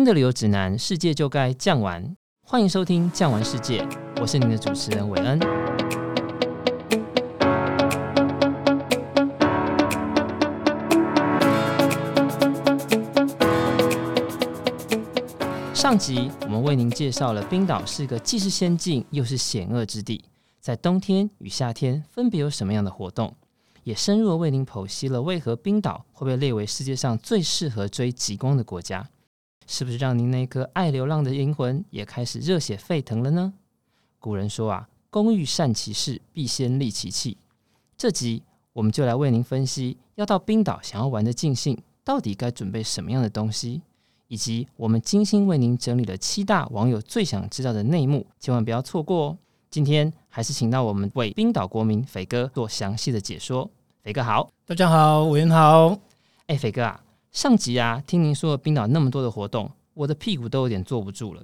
听的旅游指南，世界就该酱玩。欢迎收听《酱玩世界》，我是您的主持人韦恩。上集我们为您介绍了冰岛是个既是仙境又是险恶之地，在冬天与夏天分别有什么样的活动？也深入为您剖析了为何冰岛会被列为世界上最适合追极光的国家，是不是让您那颗爱流浪的灵魂也开始热血沸腾了呢？古人说啊，工欲善其事，必先利其器。这集我们就来为您分析，要到冰岛想要玩的尽兴，到底该准备什么样的东西，以及我们精心为您整理了七大网友最想知道的内幕，千万不要错过哦。今天还是请到我们为冰岛国民斐哥做详细的解说。斐哥好，大家好，韦恩好。哎，斐哥啊，上集啊，听您说了冰岛那么多的活动，我的屁股都有点坐不住了。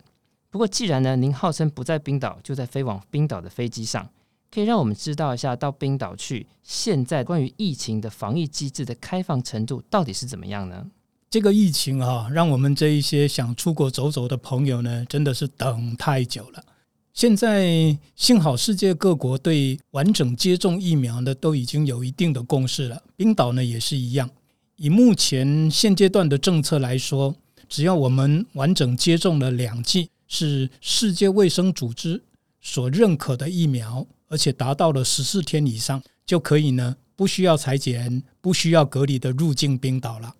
不过既然呢，您号称不在冰岛，就在飞往冰岛的飞机上，可以让我们知道一下到冰岛去，现在关于疫情的防疫机制的开放程度到底是怎么样呢？这个疫情啊，让我们这一些想出国走走的朋友呢，真的是等太久了。现在幸好世界各国对完整接种疫苗呢都已经有一定的共识了，冰岛呢也是一样。以目前现阶段的政策来说，只要我们完整接种了两剂，是世界卫生组织所认可的疫苗，而且达到了十四天以上，就可以呢不需要裁剪、不需要隔离的入境冰岛了。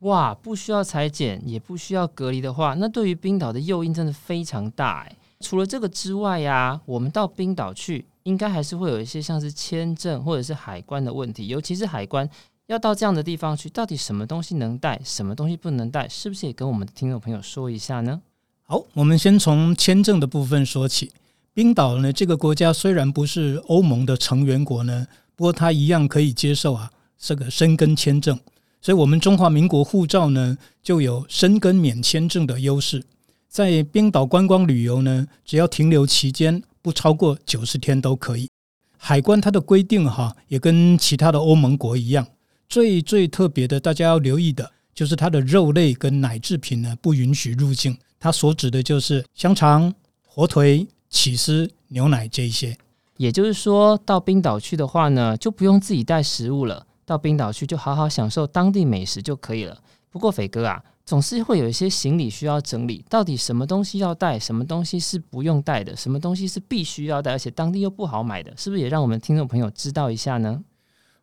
哇，不需要裁剪也不需要隔离的话，那对于冰岛的诱因真的非常大哎。除了这个之外呀、我们到冰岛去，应该还是会有一些像是签证或者是海关的问题，尤其是海关要到这样的地方去，到底什么东西能带，什么东西不能带，是不是也跟我们的听众朋友说一下呢？好，我们先从签证的部分说起。冰岛呢，这个国家虽然不是欧盟的成员国呢，不过它一样可以接受啊这个申根签证，所以我们中华民国护照呢就有申根免签证的优势。在冰岛观光旅游呢，只要停留期间不超过九十天都可以。海关它的规定哈，也跟其他的欧盟国一样。最最特别的，大家要留意的就是它的肉类跟奶制品呢不允许入境。它所指的就是香肠、火腿、起司、牛奶这一些。也就是说到冰岛去的话呢，就不用自己带食物了，到冰岛去就好好享受当地美食就可以了。不过斐哥啊。总是会有一些行李需要整理，到底什么东西要带，什么东西是不用带的，什么东西是必须要带，而且当地又不好买的，是不是也让我们听众朋友知道一下呢？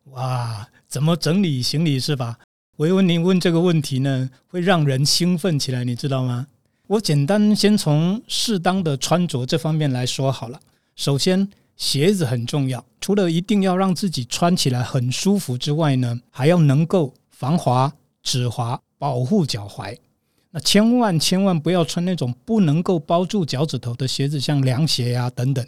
哇，怎么整理行李是吧？维文，您问这个问题呢，会让人兴奋起来，你知道吗？我简单先从适当的穿着这方面来说好了。首先，鞋子很重要，除了一定要让自己穿起来很舒服之外呢，还要能够防滑、止滑。保护脚踝，那千万千万不要穿那种不能够包住脚趾头的鞋子，像凉鞋啊等等。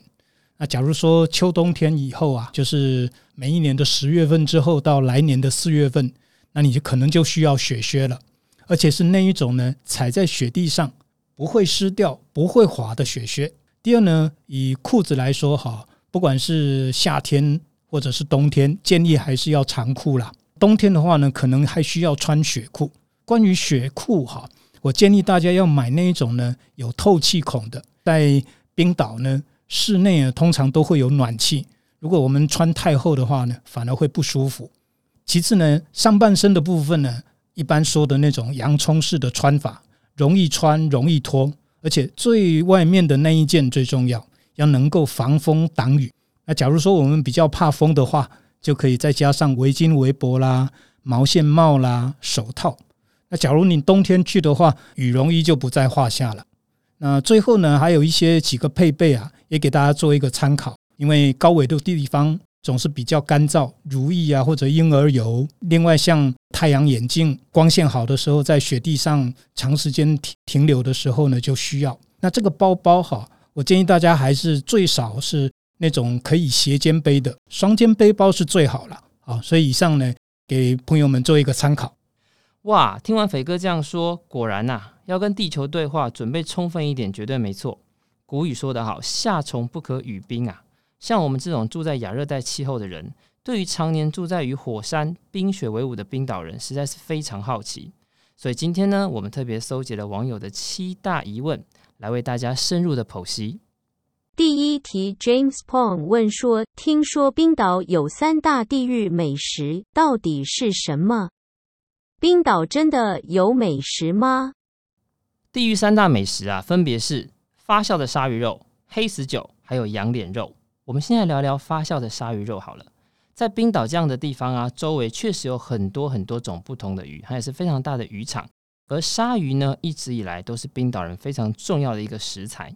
那假如说秋冬天以后啊，就是每一年的十月份之后到来年的四月份，那你就可能就需要雪靴了，而且是那一种呢，踩在雪地上不会湿掉、不会滑的雪靴。第二呢，以裤子来说哈，不管是夏天或者是冬天，建议还是要长裤啦。冬天的话呢，可能还需要穿雪裤。关于雪裤哈，我建议大家要买那一种呢，有透气孔的。在冰岛呢，室内呢通常都会有暖气，如果我们穿太厚的话呢，反而会不舒服。其次呢，上半身的部分呢，一般说的那种洋葱式的穿法，容易穿容易脱，而且最外面的那一件最重要，要能够防风挡雨。那假如说我们比较怕风的话，就可以再加上围巾、围脖啦、毛线帽啦、手套。那假如你冬天去的话，羽绒衣就不在话下了。那最后呢，还有一些几个配备啊，也给大家做一个参考。因为高纬度地方总是比较干燥，如意啊或者婴儿油。另外，像太阳眼镜，光线好的时候，在雪地上长时间停停留的时候呢，就需要。那这个包包哈，我建议大家还是最少是那种可以斜肩背的，双肩背包是最好了啊。所以以上呢，给朋友们做一个参考。哇，听完斐哥这样说，果然呐、要跟地球对话，准备充分一点，绝对没错。古语说得好，夏虫不可语冰啊。像我们这种住在亚热带气候的人，对于常年住在与火山、冰雪为伍的冰岛人，实在是非常好奇。所以今天呢，我们特别搜集了网友的七大疑问，来为大家深入的剖析。第一题，James Pong 问说：“听说冰岛有三大地域美食，到底是什么？冰岛真的有美食吗？”地域三大美食啊，分别是发酵的鲨鱼肉、黑死酒，还有羊脸肉。我们现在聊聊发酵的鲨鱼肉好了。在冰岛这样的地方啊，周围确实有很多很多种不同的鱼，它也是非常大的渔场。而鲨鱼呢，一直以来都是冰岛人非常重要的一个食材。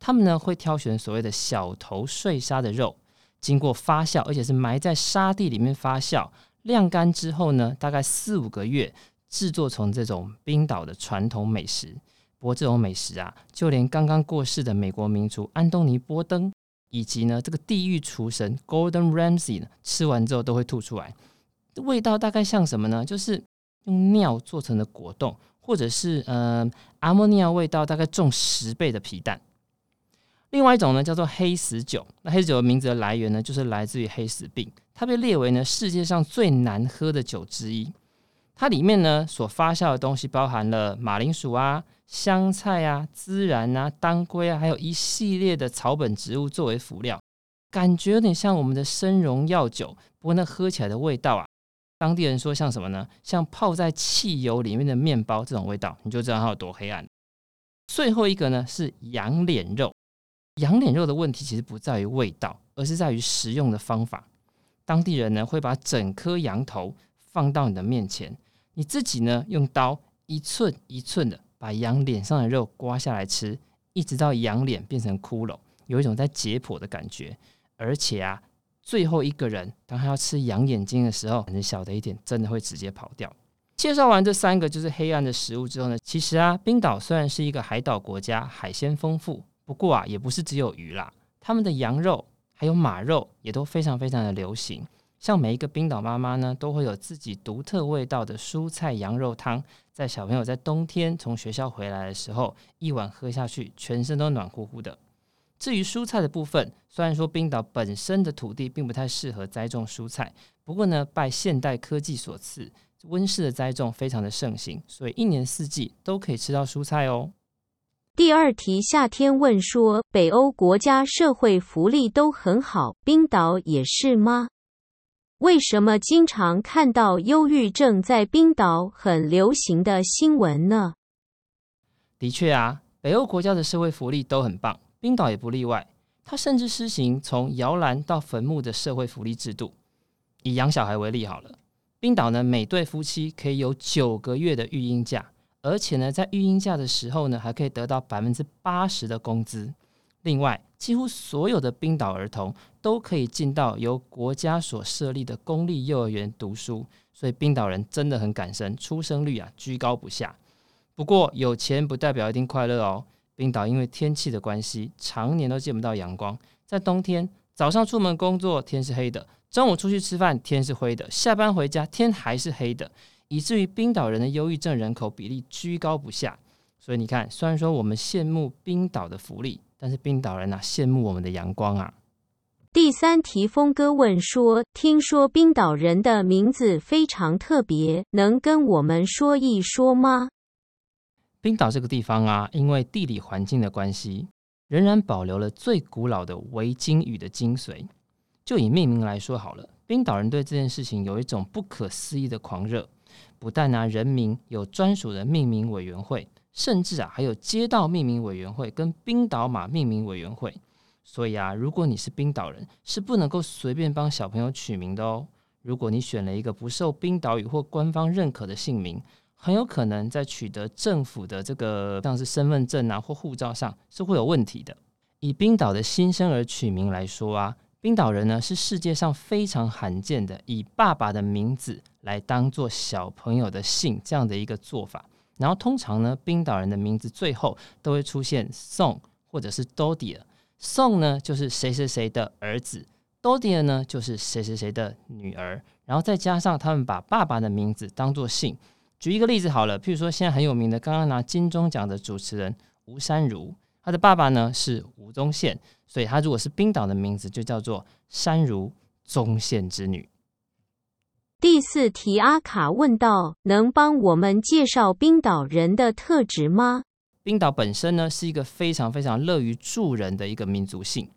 他们呢会挑选所谓的小头睡鲨的肉，经过发酵，而且是埋在沙地里面发酵，晾干之后呢，大概四五个月制作成这种冰岛的传统美食。不过这种美食啊，就连刚刚过世的美国名厨安东尼·波登。以及呢，这个地狱厨神 Gordon Ramsay 呢，吃完之后都会吐出来，味道大概像什么呢？就是用尿做成的果冻，或者是呃，阿莫尼亚味道大概重十倍的皮蛋。另外一种呢，叫做黑死酒。那黑死酒的名字的来源呢，就是来自于黑死病，它被列为呢世界上最难喝的酒之一。它里面呢所发酵的东西包含了马铃薯啊。香菜啊、孜然啊、当归啊，还有一系列的草本植物作为辅料，感觉有点像我们的生荣药酒。不过那喝起来的味道啊，当地人说像什么呢？像泡在汽油里面的面包这种味道，你就知道它有多黑暗。最后一个呢是羊脸肉，羊脸肉的问题其实不在于味道，而是在于食用的方法。当地人呢会把整颗羊头放到你的面前，你自己呢用刀一寸一寸的。把羊脸上的肉刮下来吃，一直到羊脸变成骷髅，有一种在解剖的感觉。而且啊，最后一个人当他要吃羊眼睛的时候，可能小的一点，真的会直接跑掉。介绍完这三个就是黑暗的食物之后呢，其实啊，冰岛虽然是一个海岛国家，海鲜丰富，不过啊，也不是只有鱼啦，他们的羊肉还有马肉也都非常非常的流行。像每一个冰岛妈妈呢，都会有自己独特味道的蔬菜羊肉汤，在小朋友在冬天从学校回来的时候，一碗喝下去，全身都暖乎乎的。至于蔬菜的部分，虽然说冰岛本身的土地并不太适合栽种蔬菜，不过呢，拜现代科技所赐，温室的栽种非常的盛行，所以一年四季都可以吃到蔬菜哦。第二题，夏天问说，北欧国家社会福利都很好，冰岛也是吗？为什么经常看到忧郁症在冰岛很流行的新闻呢？的确啊，北欧国家的社会福利都很棒，冰岛也不例外。它甚至施行从摇篮到坟墓的社会福利制度。以养小孩为例好了，冰岛呢，每对夫妻可以有九个月的育婴假，而且呢，在育婴假的时候呢，还可以得到百分之八十的工资。另外，几乎所有的冰岛儿童都可以进到由国家所设立的公立幼儿园读书，所以冰岛人真的很感生，出生率啊居高不下。不过，有钱不代表一定快乐哦。冰岛因为天气的关系，常年都见不到阳光。在冬天，早上出门工作天是黑的，中午出去吃饭天是灰的，下班回家天还是黑的，以至于冰岛人的忧郁症人口比例居高不下。所以你看，虽然说我们羡慕冰岛的福利。但是冰岛人呐、啊，羡慕我们的阳光啊。第三题，峰哥问说：“听说冰岛人的名字非常特别，能跟我们说一说吗？”冰岛这个地方啊，因为地理环境的关系，仍然保留了最古老的维京语的精髓。就以命名来说好了，冰岛人对这件事情有一种不可思议的狂热。不但拿、人名有专属的命名委员会。甚至啊，还有街道命名委员会跟冰岛马命名委员会。所以啊，如果你是冰岛人，是不能够随便帮小朋友取名的哦。如果你选了一个不受冰岛语或官方认可的姓名，很有可能在取得政府的这个像是身份证啊或护照上是会有问题的。以冰岛的新生儿取名来说啊，冰岛人呢是世界上非常罕见的以爸爸的名字来当做小朋友的姓这样的一个做法。然后通常呢，冰岛人的名字最后都会出现宋或者是 Dóttir。宋呢就是谁谁谁的儿子，Dóttir 呢就是谁谁谁的女儿。然后再加上他们把爸爸的名字当做姓。举一个例子好了，譬如说现在很有名的，刚刚拿金钟奖的主持人吴珊如，他的爸爸呢是吴宗宪，所以他如果是冰岛的名字就叫做珊如宗宪之女。第四题，阿卡问道：能帮我们介绍冰岛人的特质吗？冰岛本身呢是一个非常非常乐于助人的一个民族性。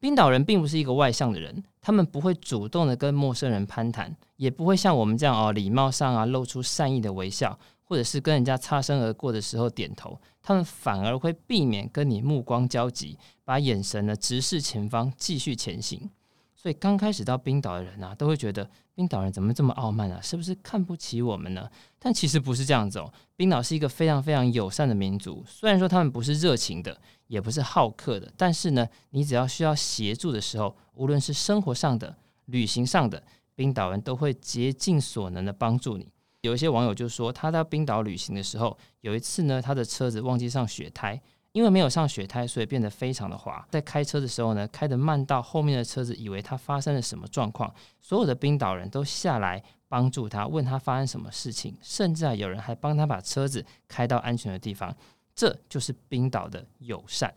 冰岛人并不是一个外向的人，他们不会主动的跟陌生人攀谈，也不会像我们这样哦，礼貌上啊露出善意的微笑，或者是跟人家擦身而过的时候点头。他们反而会避免跟你目光交集，把眼神呢直视前方，继续前行。所以刚开始到冰岛的人啊，都会觉得冰岛人怎么这么傲慢啊？是不是看不起我们呢？但其实不是这样子哦。冰岛是一个非常非常友善的民族，虽然说他们不是热情的，也不是好客的，但是呢，你只要需要协助的时候，无论是生活上的、旅行上的，冰岛人都会竭尽所能的帮助你。有一些网友就说，他到冰岛旅行的时候，有一次呢，他的车子忘记上雪胎。因为没有上雪胎，所以变得非常的滑。在开车的时候呢，开得慢到后面的车子以为他发生了什么状况，所有的冰岛人都下来帮助他，问他发生什么事情，甚至啊有人还帮他把车子开到安全的地方。这就是冰岛的友善。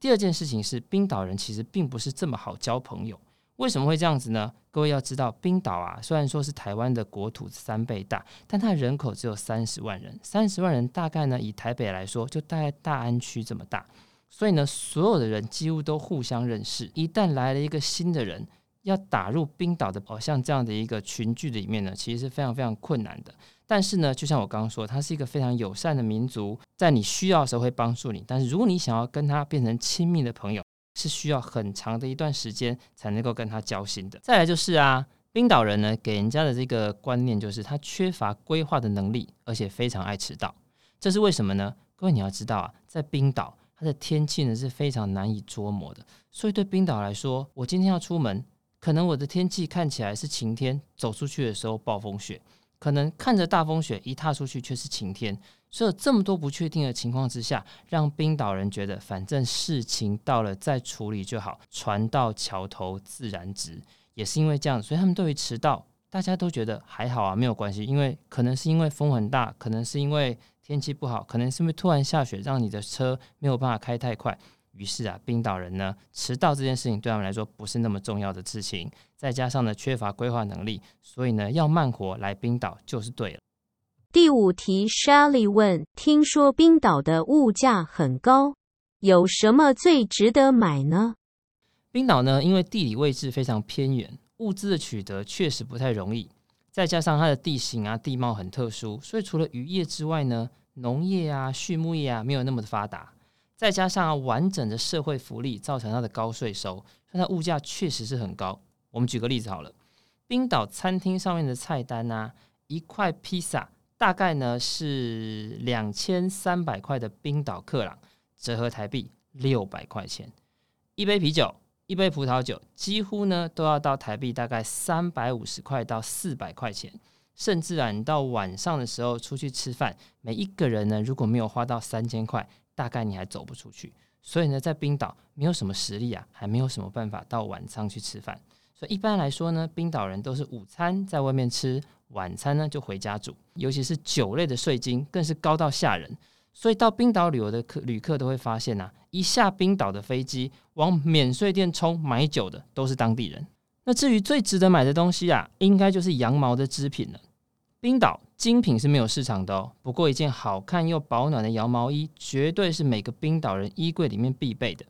第二件事情是，冰岛人其实并不是这么好交朋友。为什么会这样子呢？各位要知道，冰岛啊，虽然说是台湾的国土三倍大，但它人口只有三十万人。三十万人大概呢，以台北来说，就大概大安区这么大。所以呢，所有的人几乎都互相认识。一旦来了一个新的人，要打入冰岛的哦，像这样的一个群聚里面呢，其实是非常非常困难的。但是呢，就像我刚刚说，它是一个非常友善的民族，在你需要的时候会帮助你。但是如果你想要跟他变成亲密的朋友，是需要很长的一段时间才能够跟他交心的。再来就是啊，冰岛人呢，给人家的这个观念就是他缺乏规划的能力，而且非常爱迟到。这是为什么呢？各位你要知道啊，在冰岛，它的天气呢是非常难以捉摸的。所以对冰岛来说，我今天要出门，可能我的天气看起来是晴天，走出去的时候暴风雪。可能看着大风雪，一踏出去却是晴天，所以有这么多不确定的情况之下，让冰岛人觉得反正事情到了再处理就好，船到桥头自然直。也是因为这样，所以他们对于迟到，大家都觉得还好啊，没有关系。因为可能是因为风很大，可能是因为天气不好，可能是因为突然下雪，让你的车没有办法开太快。于是啊，冰岛人呢，迟到这件事情对他们来说不是那么重要的事情，再加上呢，缺乏规划能力，所以呢，要慢活来冰岛就是对了。第五题，Shelly 问：听说冰岛的物价很高，有什么最值得买呢？冰岛呢，因为地理位置非常偏远，物资的取得确实不太容易，再加上它的地形啊、地貌很特殊，所以除了渔业之外呢，农业啊、畜牧业啊，没有那么的发达。再加上完整的社会福利，造成它的高税收，所以它物价确实是很高。我们举个例子好了，冰岛餐厅上面的菜单啊，一块披萨大概呢是两千三百块的冰岛克朗，折合台币六百块钱。一杯啤酒，一杯葡萄酒，几乎呢都要到台币大概三百五十块到四百块钱。甚至啊，你到晚上的时候出去吃饭，每一个人呢如果没有花到三千块。大概你还走不出去，所以呢，在冰岛没有什么实力啊，还没有什么办法到晚上去吃饭。所以一般来说呢，冰岛人都是午餐在外面吃，晚餐呢就回家煮。尤其是酒类的税金更是高到吓人。所以到冰岛旅游的客旅客都会发现啊，一下冰岛的飞机往免税店冲买酒的都是当地人。那至于最值得买的东西啊，应该就是羊毛的织品了。冰岛精品是没有市场的哦，不过一件好看又保暖的羊毛衣，绝对是每个冰岛人衣柜里面必备的。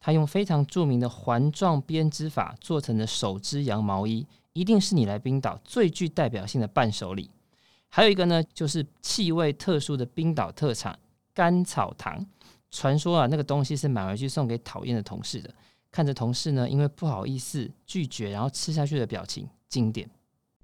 它用非常著名的环状编织法做成的手织羊毛衣，一定是你来冰岛最具代表性的伴手礼。还有一个呢，就是气味特殊的冰岛特产甘草糖。传说啊，那个东西是买回去送给讨厌的同事的。看着同事呢，因为不好意思拒绝，然后吃下去的表情，经典。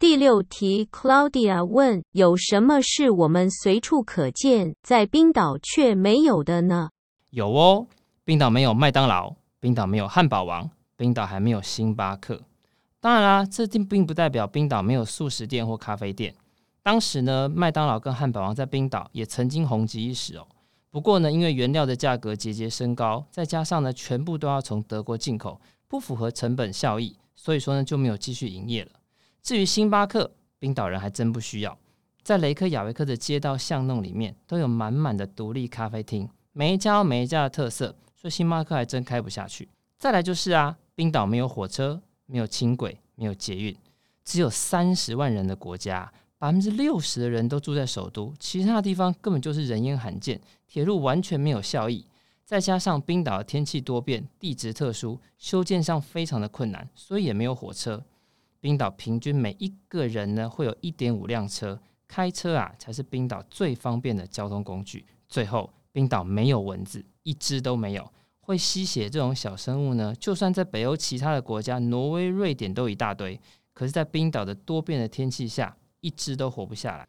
第六题，Claudia 问：有什么是我们随处可见，在冰岛却没有的呢？有哦，冰岛没有麦当劳，冰岛没有汉堡王，冰岛还没有星巴克。当然啦，这并并不代表冰岛没有速食店或咖啡店。当时呢，麦当劳跟汉堡王在冰岛也曾经红极一时哦。不过呢，因为原料的价格节节升高，再加上呢，全部都要从德国进口，不符合成本效益，所以说呢，就没有继续营业了。至于星巴克，冰岛人还真不需要。在雷克雅维克的街道巷弄里面，都有满满的独立咖啡厅，每一家有每一家的特色，所以星巴克还真开不下去。再来就是啊，冰岛没有火车，没有轻轨，没有捷运，只有三十万人的国家，百分之六十的人都住在首都，其他的地方根本就是人烟罕见，铁路完全没有效益。再加上冰岛的天气多变，地质特殊，修建上非常的困难，所以也没有火车。冰岛平均每一个人呢，会有一点五辆车，开车啊才是冰岛最方便的交通工具。最后，冰岛没有蚊子，一只都没有。会吸血这种小生物呢，就算在北欧其他的国家，挪威、瑞典都一大堆，可是，在冰岛的多变的天气下，一只都活不下来。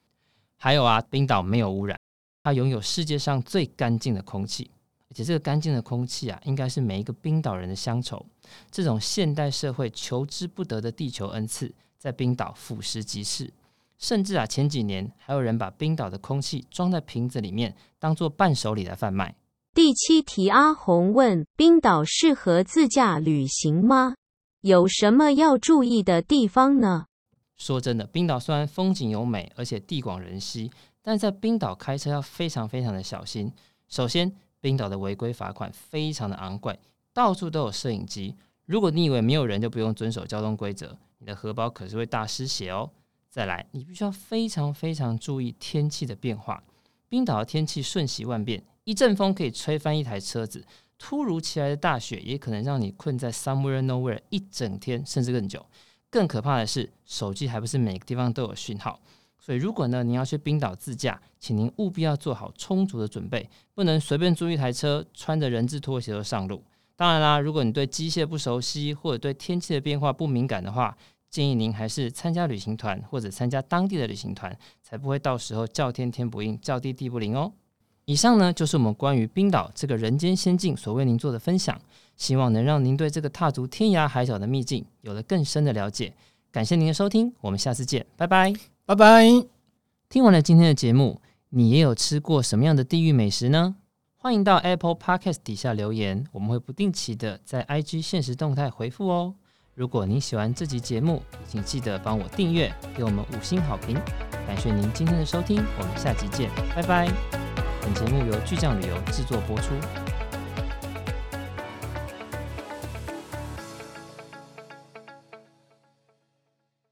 还有啊，冰岛没有污染，它拥有世界上最干净的空气。而且这个干净的空气啊，应该是每一个冰岛人的乡愁。这种现代社会求之不得的地球恩赐，在冰岛俯拾即是。甚至啊，前几年还有人把冰岛的空气装在瓶子里面，当做伴手礼来贩卖。第七题，阿红问：冰岛适合自驾旅行吗？有什么要注意的地方呢？说真的，冰岛虽然风景优美，而且地广人稀，但在冰岛开车要非常非常的小心。首先，冰岛的违规罚款非常的昂贵，到处都有摄影机。如果你以为没有人就不用遵守交通规则，你的荷包可是会大失血哦。再来，你必须要非常非常注意天气的变化。冰岛的天气瞬息万变，一阵风可以吹翻一台车子，突如其来的大雪也可能让你困在 somewhere nowhere 一整天，甚至更久。更可怕的是，手机还不是每个地方都有讯号。所以，如果呢，你要去冰岛自驾，请您务必要做好充足的准备，不能随便租一台车，穿着人字拖鞋就上路。当然啦，如果你对机械不熟悉，或者对天气的变化不敏感的话，建议您还是参加旅行团或者参加当地的旅行团，才不会到时候叫天天不应，叫地地不灵哦。以上呢，就是我们关于冰岛这个人间仙境所为您做的分享，希望能让您对这个踏足天涯海角的秘境有了更深的了解。感谢您的收听，我们下次见，拜拜。拜拜！听完了今天的节目，你也有吃过什么样的地狱美食呢？欢迎到 Apple Podcast 底下留言，我们会不定期的在 IG 限时动态回复哦。如果您喜欢这集节目，请记得帮我订阅，给我们五星好评。感谢您今天的收听，我们下集见，拜拜。本节目由巨匠旅游制作播出。